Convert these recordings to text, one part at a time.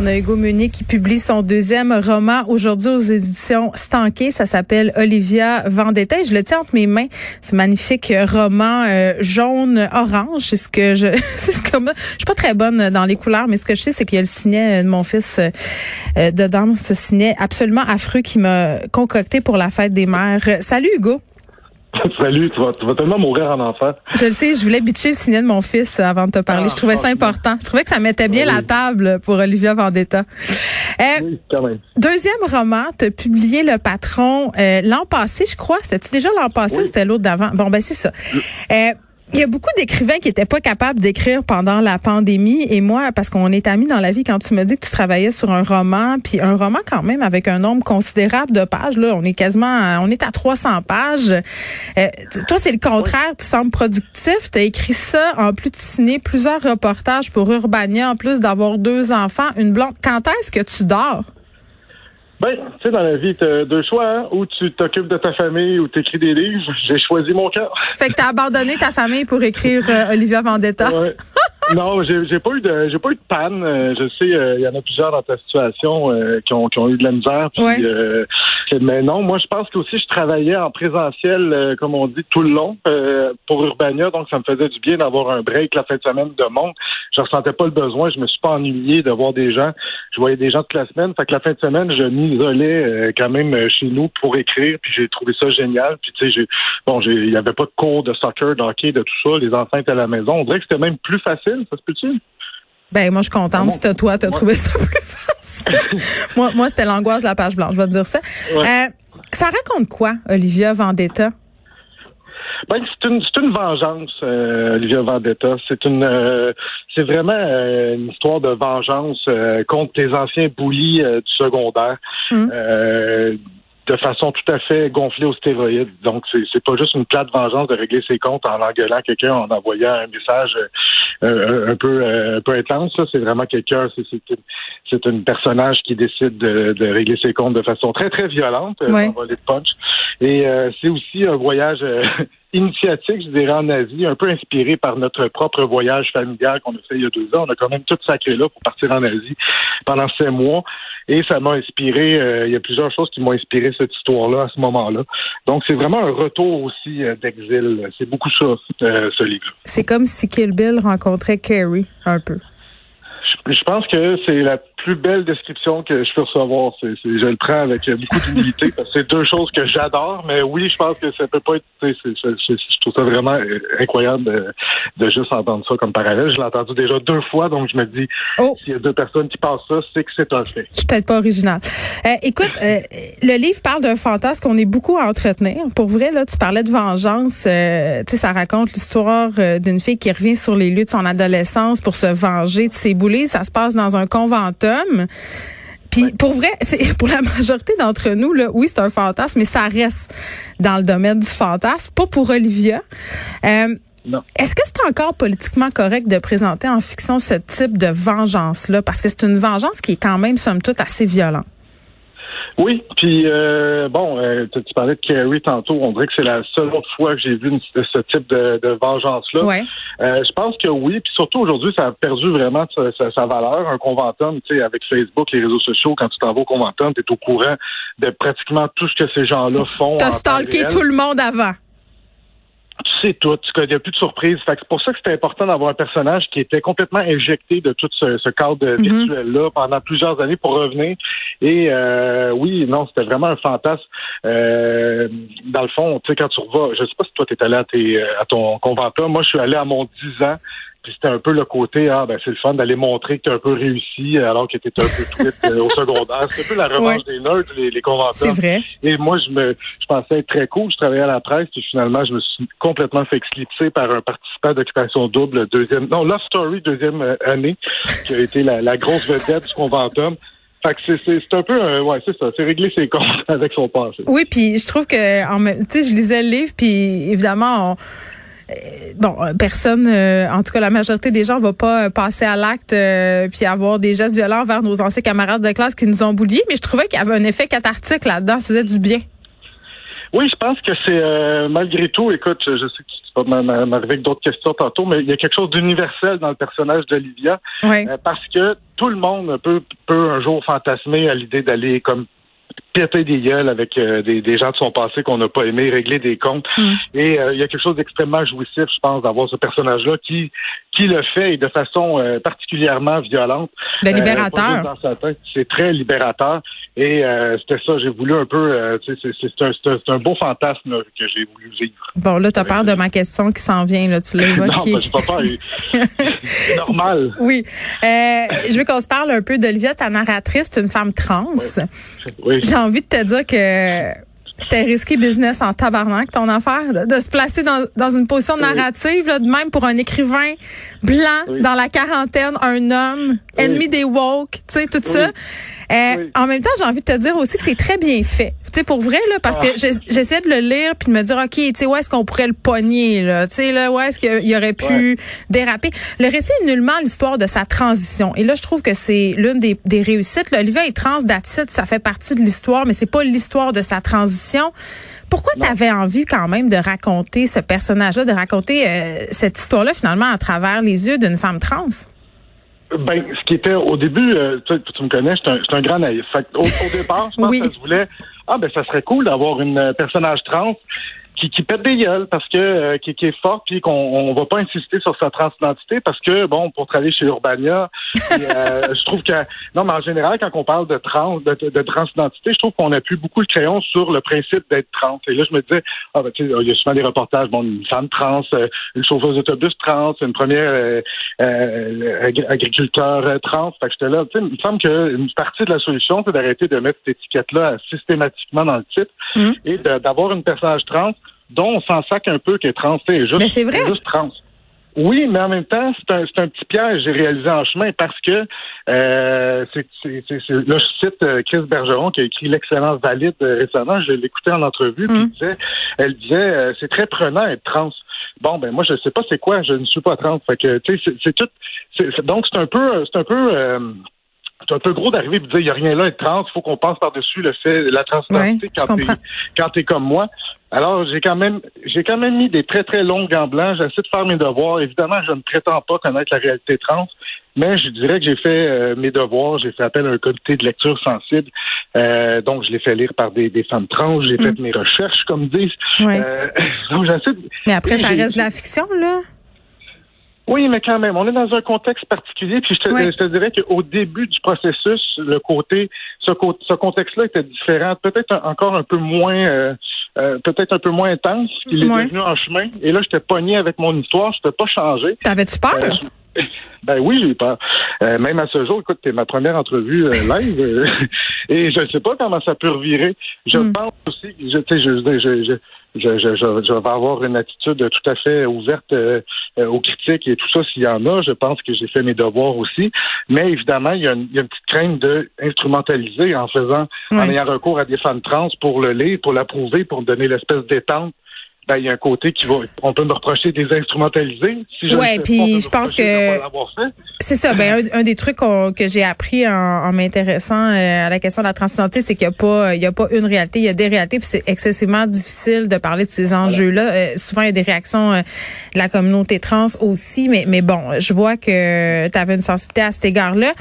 On a Hugo Meunier qui publie son deuxième roman aujourd'hui aux éditions Stanké. Ça s'appelle Olivia Vendetta. Et je le tiens entre mes mains, ce magnifique roman euh, jaune-orange. C'est ce que je, c'est ce que moi, je suis pas très bonne dans les couleurs, mais ce que je sais, c'est qu'il y a le ciné de mon fils euh, dedans. Ce ciné absolument affreux qui m'a concocté pour la fête des mères. Salut Hugo. Salut, tu vas, tu vas tellement mourir en enfant. Je le sais, je voulais bitcher le ciné de mon fils avant de te parler. Ah, je trouvais ça important. Je trouvais que ça mettait bien Oui. la table pour Olivia Vendetta. Euh, Oui, quand même. Deuxième roman, tu as publié Le Patron euh, l'an passé, je crois. C'était-tu déjà l'an passé Oui. ou c'était l'autre d'avant? Bon, ben c'est ça. Euh, il y a beaucoup d'écrivains qui étaient pas capables d'écrire pendant la pandémie. Et moi parce qu'on est amis dans la vie quand tu me dis que tu travaillais sur un roman puis un roman quand même avec un nombre considérable de pages là on est quasiment on est à 300 pages. Euh, toi c'est le contraire. Tu sembles productif. Tu as écrit ça en plus de signer plusieurs reportages pour Urbania en plus d'avoir deux enfants une blonde. Quand est-ce que tu dors? Ben, tu sais, dans la vie, t'as deux choix, hein? Ou tu t'occupes de ta famille ou t'écris des livres. J'ai choisi mon cœur. fait que tu as abandonné ta famille pour écrire euh, Olivia Vendetta Ouais. Non, j'ai pas eu de j'ai pas eu de panne. Euh, je sais, euh, il y en a plusieurs dans ta situation euh, qui, ont, qui ont eu de la misère. puis, Ouais. euh, mais non, moi je pense que aussi je travaillais en présentiel, euh, comme on dit, tout le long euh, pour Urbania, donc ça me faisait du bien d'avoir un break la fin de semaine de monde. Je ressentais pas le besoin, je me suis pas ennuyé de voir des gens. Je voyais des gens toute la semaine. Fait que la fin de semaine, je m'isolais euh, quand même chez nous pour écrire, puis j'ai trouvé ça génial. Puis tu sais, j'ai bon, j'ai il y avait pas de cours de soccer, de hockey, de tout ça. Les enfants étaient à la maison. On dirait que c'était même plus facile, ça se peut-tu? Ben moi je suis contente Comment? si toi t'as trouvé ça plus facile. moi moi c'était l'angoisse de la page blanche, je vais te dire ça. Ouais. Euh, ça raconte quoi Olivia Vendetta? Ben, c'est une, c'est une vengeance, euh, Olivia Vendetta. C'est une, euh, c'est vraiment euh, une histoire de vengeance contre tes anciens boulis du secondaire, Mm. De façon tout à fait gonflée aux stéroïdes. Donc, c'est, c'est pas juste une plate vengeance de régler ses comptes en engueulant quelqu'un, en envoyant un message euh, un, un peu, euh, un peu intense. là. C'est vraiment quelqu'un, c'est, c'est, une, c'est une personnage qui décide de, de régler ses comptes de façon très très violente, euh, Ouais. sans voler de punch. Et euh, c'est aussi un voyage euh, initiatique, je dirais, en Asie, un peu inspiré par notre propre voyage familial qu'on a fait il y a deux ans. On a quand même tout sacré là pour partir en Asie pendant sept mois. Et ça m'a inspiré, euh, il y a plusieurs choses qui m'ont inspiré cette histoire-là à ce moment-là. Donc, c'est vraiment un retour aussi euh, d'exil. C'est beaucoup ça, euh, ce livre. C'est comme si Kill Bill rencontrait Carrie un peu. Je, je pense que c'est la plus belle description que je peux recevoir. C'est, c'est- je le prends avec beaucoup d'humilité parce que c'est deux choses que j'adore. Mais oui, je pense que ça peut pas être. c'est- c'est- c'est- je trouve ça vraiment euh, incroyable de, de juste entendre ça comme parallèle. Je l'ai entendu déjà deux fois, donc je me dis Oh. s'il y a deux personnes qui pensent ça, c'est que c'est un fait. Je suis peut-être pas original. Euh, écoute, euh, le livre parle d'un fantasme qu'on est beaucoup à entretenir. Pour vrai, là, tu parlais de vengeance. euh, tu sais, ça raconte l'histoire d'une fille qui revient sur les lieux de son adolescence pour se venger de ses boulets. Ça se passe dans un conventum. Puis pour vrai, c'est pour la majorité d'entre nous là, oui, c'est un fantasme, mais ça reste dans le domaine du fantasme, pas pour Olivia. Euh, est-ce que c'est encore politiquement correct de présenter en fiction ce type de vengeance-là? Parce que c'est une vengeance qui est quand même, somme toute, assez violente. Oui, puis euh, bon, euh, tu, tu parlais de Carrie tantôt. On dirait que c'est la seule autre fois que j'ai vu une- ce type de, de vengeance-là. Ouais. Euh, je pense que oui, puis surtout aujourd'hui, ça a perdu vraiment sa, sa- sa valeur. Un conventum, tu sais, avec Facebook, les réseaux sociaux, quand tu t'en vas au conventum, tu es au courant de pratiquement tout ce que ces gens-là font. T'as stalké tout le monde avant. Tu sais tout, il n'y a plus de surprise. C'est pour ça que c'était important d'avoir un personnage qui était complètement injecté de tout ce, ce cadre Mhm. virtuel-là pendant plusieurs années pour revenir. Et euh, oui, non, c'était vraiment un fantasme. Euh, dans le fond, tu sais, quand tu revas, je sais pas si toi, tu es allé à, tes, à ton conventum. Moi, je suis allé à mon 10 ans. Puis c'était un peu le côté, ah ben c'est le fun d'aller montrer que tu as un peu réussi alors que tu étais un peu tweet euh, au secondaire. C'est un peu la revanche des nerds, les, les conventums. C'est vrai. Et moi, je me, je pensais être très cool. Je travaillais à la presse, puis finalement, je me suis complètement fait éclipser par un participant d'occupation double, deuxième, non, Love Story, deuxième euh, année, qui a été la, la grosse vedette du conventum. Fait que c'est, un peu, un- ouais, c'est ça, c'est régler ses comptes avec son passé. Oui, puis je trouve que, tu sais, je lisais le livre, puis évidemment, on- bon, personne, en tout cas la majorité des gens, va pas passer à l'acte puis avoir des gestes violents vers nos anciens camarades de classe qui nous ont bouliés, mais je trouvais qu'il y avait un effet cathartique là-dedans, ça faisait du bien. Oui, je pense que c'est euh, malgré tout, écoute, je sais que tu vas m'arriver avec d'autres questions tantôt, mais il y a quelque chose d'universel dans le personnage d'Olivia. Euh, parce que tout le monde peut, peut un jour fantasmer à l'idée d'aller comme péter des gueules avec euh, des, des, gens de son passé qu'on n'a pas aimé, régler des comptes. Mm. Et il y a quelque chose d'extrêmement jouissif, je pense, d'avoir ce personnage-là qui qui le fait et de façon particulièrement violente. De libérateur. c'est très libérateur. Et euh, c'était ça, j'ai voulu un peu, euh, c'est un, un, beau fantasme que j'ai voulu vivre. Bon, là, tu as peur de ma question qui s'en vient, là, tu l'as évoqué. non, ben, pas peur. c'est normal. Oui. Euh, je veux qu'on se parle un peu d'Olivia, ta narratrice, une femme trans. Oui. J'ai envie de te dire que c'était risqué business en tabarnak, ton affaire, de, se placer dans, dans, une position narrative, là, de même pour un écrivain blanc dans la quarantaine, un homme, ennemi des woke, tu sais, tout ça. Euh, en même temps, j'ai envie de te dire aussi que c'est très bien fait. Tu sais, pour vrai, là, parce que ah. j'essaie de le lire puis de me dire, OK, tu sais, où est-ce qu'on pourrait le pogner, là? Tu sais, là, où est-ce qu'il aurait pu déraper? Le récit est nullement l'histoire de sa transition. Et là, je trouve que c'est l'une des, des réussites. L'Olivier est trans, d'attitude, ça fait partie de l'histoire, mais c'est pas l'histoire de sa transition. Pourquoi tu avais envie quand même de raconter ce personnage-là, de raconter euh, cette histoire-là finalement à travers les yeux d'une femme trans? Ben, ce qui était au début, euh, tu, me connais, je un, un grand naïf. au, départ, je pense que je voulais, ah ben ça serait cool d'avoir une euh, personnage trans qui, qui pète des gueules parce que euh, qui, qui, est fort puis qu'on on va pas insister sur sa transidentité parce que bon pour travailler chez Urbania euh, je trouve que non mais en général quand on parle de trans de, de, transidentité je trouve qu'on appuie beaucoup le crayon sur le principe d'être trans et là je me disais ah ben tu sais il y a souvent des reportages bon une femme trans euh, une chauffeuse d'autobus trans une première euh, agriculteur trans fait que j'étais là tu sais il me semble qu'une partie de la solution c'est d'arrêter de mettre cette étiquette là systématiquement dans le titre mmh. et d'avoir une personnage trans dont on s'en sac un peu qu'elle est trans. Juste, mais c'est vrai. juste trans. Oui, mais en même temps, c'est un, un, petit piège j'ai réalisé en chemin parce que euh, c'est, là, je cite euh, Chris Bergeron qui a écrit L'excellence valide euh, récemment. Je l'écoutais en entrevue, puis mm. disait, elle disait euh, c'est très prenant être trans. Bon, ben moi, je sais pas c'est quoi, je ne suis pas trans. Fait que tu sais, c'est, tout. donc c'est un peu, c'est un peu c'est un peu gros d'arriver et de dire il n'y a rien là, être trans, il faut qu'on passe par-dessus le fait la transidentité quand t'es quand t'es comme moi. Alors j'ai quand même j'ai quand même mis des très très longs gants blancs. J'essaie de faire mes devoirs. Évidemment, je ne prétends pas connaître la réalité trans, mais je dirais que j'ai fait euh, mes devoirs. J'ai fait appel à un comité de lecture sensible. Euh, donc je l'ai fait lire par des, des femmes trans. J'ai fait mm. mes recherches, comme disent. Euh, donc j'essaie. Mais après, ça reste de la fiction, là. Oui, mais quand même, on est dans un contexte particulier. Puis je te, je te dirais qu'au début du processus, le côté, ce, ce contexte-là était différent, peut-être encore un peu moins, euh, euh, peut-être un peu moins intense qu'il est devenu en chemin. Et là, j'étais pogné avec mon histoire, je peux pas changer. T'avais-tu peur? Euh, ben oui, j'ai eu peur. même à ce jour, écoute, c'est ma première entrevue live et je ne sais pas comment ça peut revirer. Je hmm. pense aussi, je, je, je, je je, je, je, vais avoir une attitude tout à fait ouverte euh, euh, aux critiques et tout ça s'il y en a. Je pense que j'ai fait mes devoirs aussi. Mais évidemment, il y a une, il y a une petite crainte de instrumentaliser en faisant, en ayant recours à des femmes trans pour le lire, pour l'approuver, pour donner l'espèce d'étente ben, il y a un côté qui va, on peut me reprocher des instrumentalisés. Si je ouais, puis je pense que c'est ça. Ben un, des trucs que j'ai appris en, m'intéressant euh, à la question de la transidentité, c'est qu'il n'y a pas, il y a pas une réalité, il y a des réalités, puis c'est excessivement difficile de parler de ces enjeux-là. Euh, souvent, il y a des réactions euh, de la communauté trans aussi, mais mais bon, je vois que tu avais une sensibilité à cet égard-là.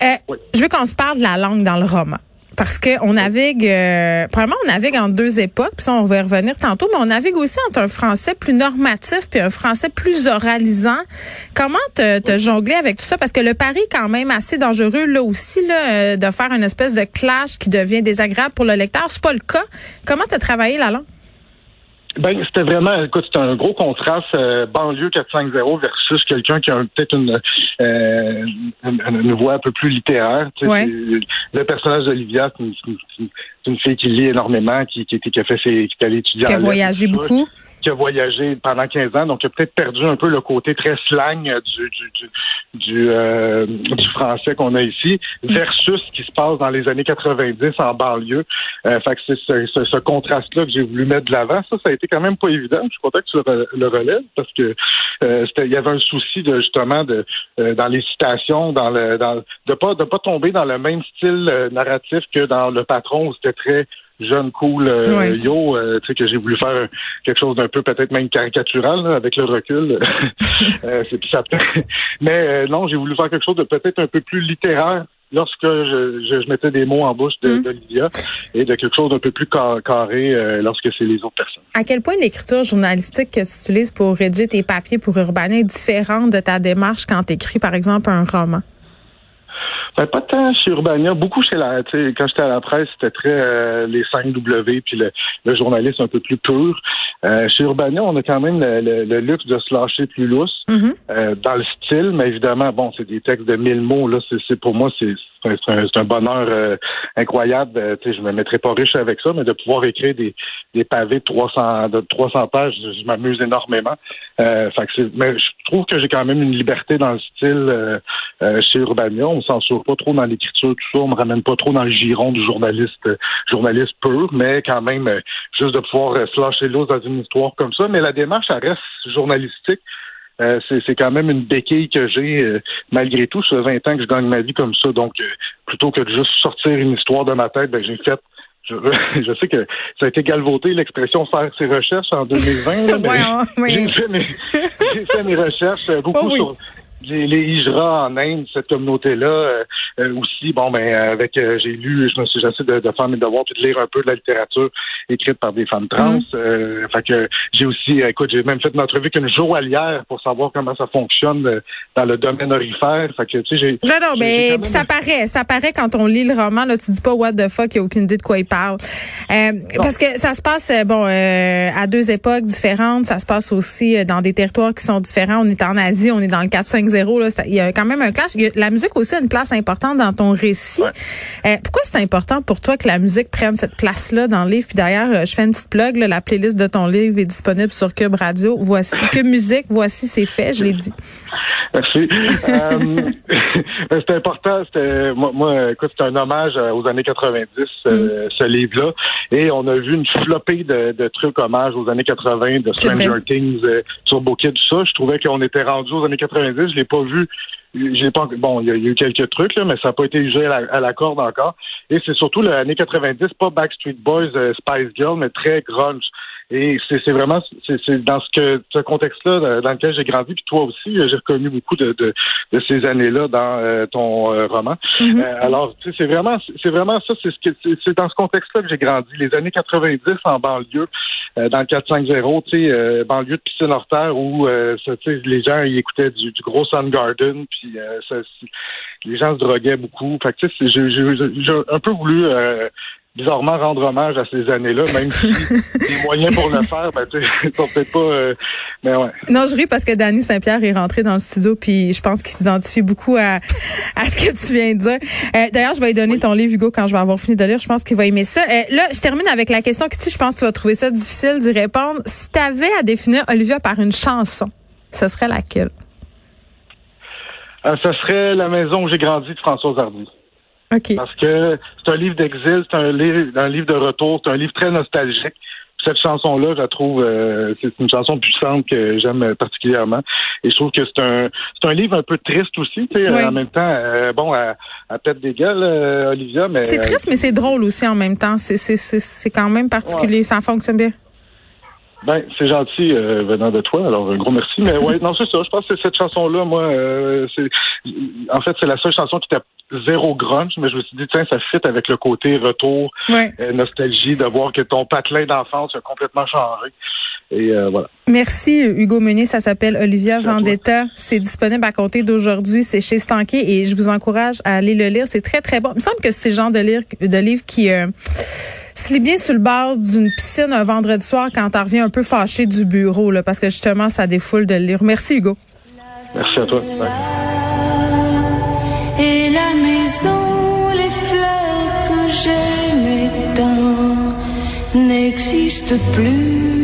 Je veux qu'on se parle de la langue dans le roman parce qu'on navigue, euh, probablement on navigue en deux époques, puis ça on va y revenir tantôt, mais on navigue aussi entre un français plus normatif puis un français plus oralisant. Comment te, te jongler avec tout ça? Parce que le pari est quand même assez dangereux là aussi, là, euh, de faire une espèce de clash qui devient désagréable pour le lecteur. C'est pas le cas. Comment tu as travaillé la langue? Ben, c'était vraiment, écoute, c'était un gros contraste euh, banlieue 450 versus quelqu'un qui a peut-être une, euh, une, voix un peu plus littéraire. Le personnage d'Olivia, c'est une, une, fille qui lit énormément, qui, qui, qui a fait ses, qui est allée étudier. Qui a voyagé beaucoup qui a voyagé pendant 15 ans, donc il a peut-être perdu un peu le côté très slang du du du, du, euh, du français qu'on a ici, versus ce qui se passe dans les années 90 en banlieue. Euh, fait que c'est ce, ce, ce contraste-là que j'ai voulu mettre de l'avant. Ça, ça a été quand même pas évident. Je suis content que tu le, le relèves parce que euh, il y avait un souci de justement de euh, dans les citations, dans le dans de pas de pas tomber dans le même style euh, narratif que dans le patron où c'était très jeune cool euh, Ouais. yo euh, tu sais que j'ai voulu faire quelque chose d'un peu peut-être même caricatural là, avec le recul Euh, c'est puis ça mais euh, non j'ai voulu faire quelque chose de peut-être un peu plus littéraire lorsque je, je, je mettais des mots en bouche de- Mm. d'Olivia et de quelque chose d'un peu plus ca- carré euh, lorsque c'est les autres personnes À quel point l'écriture journalistique que tu utilises pour rédiger tes papiers pour Urbania est différente de ta démarche quand tu écris, par exemple, un roman? Ben, pas tant chez Urbania, beaucoup chez la. tu sais, Quand j'étais à la presse, c'était très euh, les 5 W puis le, le journalisme un peu plus pur. Euh, chez Urbania, on a quand même le, le- le luxe de se lâcher plus lousse Mhm. euh, dans le style, mais évidemment, bon, c'est des textes de mille mots. Là, c'est, pour moi, c'est, c'est un, un- bonheur euh, incroyable. Euh, tu sais, je me mettrais pas riche avec ça, mais de pouvoir écrire des, des pavés de 300 de 300 pages, je, je m'amuse énormément. Euh, fait que c'est, mais je trouve que j'ai quand même une liberté dans le style euh, euh, chez Urbania. On censure pas trop dans l'écriture, tout ça. On me ramène pas trop dans le giron du journaliste euh, journaliste pur, mais quand même, euh, juste de pouvoir euh, se lâcher l'os dans une histoire comme ça. Mais la démarche, elle reste journalistique. Euh, c'est, c'est quand même une béquille que j'ai euh, malgré tout. Ça fait 20 ans que je gagne ma vie comme ça. Donc, euh, plutôt que de juste sortir une histoire de ma tête, ben, j'ai fait je, je sais que ça a été galvauté l'expression faire ses recherches en 2020, là, mais Ouais, hein, j'ai fait mes, j'ai fait mes recherches beaucoup Oh oui. sur les, les Hijra en Inde, cette communauté-là. euh, euh, aussi, bon, ben, avec, euh, j'ai lu, je me suis, j'essaie de, de faire mes devoirs puis de lire un peu de la littérature écrite par des femmes trans. Mhm. Euh, fait que j'ai aussi, euh, écoute, j'ai même fait une entrevue avec une joaillière pour savoir comment ça fonctionne euh, dans le domaine orifère. Fait que, tu sais, j'ai, Non, non, mais même- ça paraît, ça paraît quand on lit le roman, là, tu dis pas what the fuck, il a aucune idée de quoi il parle. Euh, parce que ça se passe, bon, euh, à deux époques différentes, ça se passe aussi dans des territoires qui sont différents. On est en Asie, on est dans le 4-5-0, là, c'est- il y a quand même un clash. A- la musique aussi a une place importante dans ton récit. Euh, pourquoi c'est important pour toi que la musique prenne cette place-là dans le livre? Puis d'ailleurs, euh, je fais une petite plug, là, la playlist de ton livre est disponible sur Cube Radio. Voici Cube Musique, voici c'est fait, je l'ai dit. Merci. Euh, c'était important. C'était moi, moi, écoute, c'est un hommage euh, aux années 90, euh, ce livre-là. Et on a vu une flopée de, de trucs hommages aux années 80, de Stranger. Things, euh, Turbo Kid, tout ça. Je trouvais qu'on était rendu aux années 90. Je l'ai pas vu. J'ai pas bon, il y, a il y a eu quelques trucs là, mais ça n'a pas été usé à la, à la corde encore. Et c'est surtout l'année 90, pas Backstreet Boys, euh, Spice Girl, mais très grunge. Et c'est vraiment c'est dans ce que ce contexte-là euh, dans lequel j'ai grandi, puis toi aussi, euh, j'ai reconnu beaucoup de, de, de ces années-là dans euh, ton euh, roman. Mhm. Euh, alors, tu sais, c'est vraiment c'est vraiment ça, c'est ce que c'est dans ce contexte-là que j'ai grandi. Les années 90 en banlieue, euh, dans le 450, tu sais, euh, banlieue de piscine hors terre où euh, ça, les gens ils écoutaient du, du gros Soundgarden, puis euh, ça, les gens se droguaient beaucoup. Fait que tu sais, c'est- j'ai j'ai- j'ai un peu voulu euh, bizarrement rendre hommage à ces années-là, même si les moyens pour le faire, ben tu peut-être pas. euh, mais ouais. Non, je ris parce que Danny Saint-Pierre est rentré dans le studio, puis je pense qu'il s'identifie beaucoup à, à ce que tu viens de dire. Euh, D'ailleurs, je vais lui donner ton livre, Hugo, quand je vais avoir fini de lire. Je pense qu'il va aimer ça. Euh, là, je termine avec la question que tu, je pense que tu vas trouver ça difficile d'y répondre. Si tu avais à définir Olivia par une chanson, ce serait laquelle? Euh, ça serait La maison où j'ai grandi de Françoise Hardy. Parce que c'est un livre d'exil, c'est un livre, un livre de retour, c'est un livre très nostalgique. Cette chanson-là, je la trouve, euh, c'est une chanson puissante que j'aime particulièrement. Et je trouve que c'est un, c'est un livre un peu triste aussi, tu sais. Oui. En même temps, euh, bon, à, à tête des gueules, euh, Olivia, mais C'est triste, mais c'est drôle aussi en même temps. C'est- C'est c'est- c'est quand même particulier. Ça fonctionne bien. Ben, c'est gentil euh, venant de toi, alors un gros merci. Mais ouais, non, c'est ça. Je pense que cette chanson-là, moi, euh, c'est en fait, c'est la seule chanson qui était zéro grunge, mais je me suis dit, tiens, ça fit avec le côté retour, Ouais. euh, nostalgie, de voir que ton patelin d'enfance a complètement changé. Et euh, voilà. Merci Hugo Meunier, ça s'appelle Olivia Merci. Vendetta. C'est disponible à compter d'aujourd'hui, c'est chez Stanké et je vous encourage à aller le lire, c'est très très bon. Il me semble que c'est le genre de, lire, de livre qui euh, se lit bien sur le bord d'une piscine un vendredi soir quand t'en reviens un peu fâché du bureau là parce que justement ça défoule de le lire. Merci Hugo. Merci à toi. Bye. La maison, les fleurs que j'aimais tant n'existent plus.